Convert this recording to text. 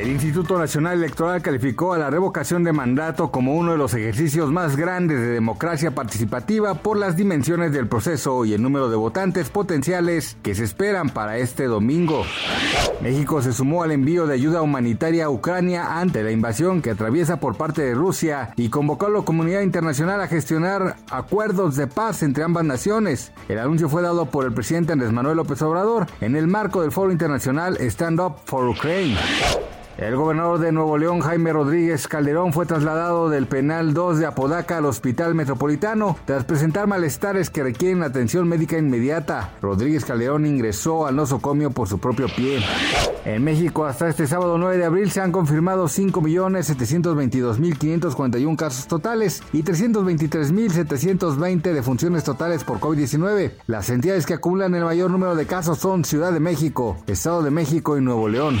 El Instituto Nacional Electoral calificó a la revocación de mandato como uno de los ejercicios más grandes de democracia participativa por las dimensiones del proceso y el número de votantes potenciales que se esperan para este domingo. México se sumó al envío de ayuda humanitaria a Ucrania ante la invasión que atraviesa por parte de Rusia y convocó a la comunidad internacional a gestionar acuerdos de paz entre ambas naciones. El anuncio fue dado por el presidente Andrés Manuel López Obrador en el marco del foro internacional Stand Up for Ukraine. El gobernador de Nuevo León, Jaime Rodríguez Calderón, fue trasladado del penal 2 de Apodaca al hospital metropolitano tras presentar malestares que requieren atención médica inmediata. Rodríguez Calderón ingresó al nosocomio por su propio pie. En México, hasta este sábado 9 de abril, se han confirmado 5.722.541 casos totales y 323.720 defunciones totales por COVID-19. Las entidades que acumulan el mayor número de casos son Ciudad de México, Estado de México y Nuevo León.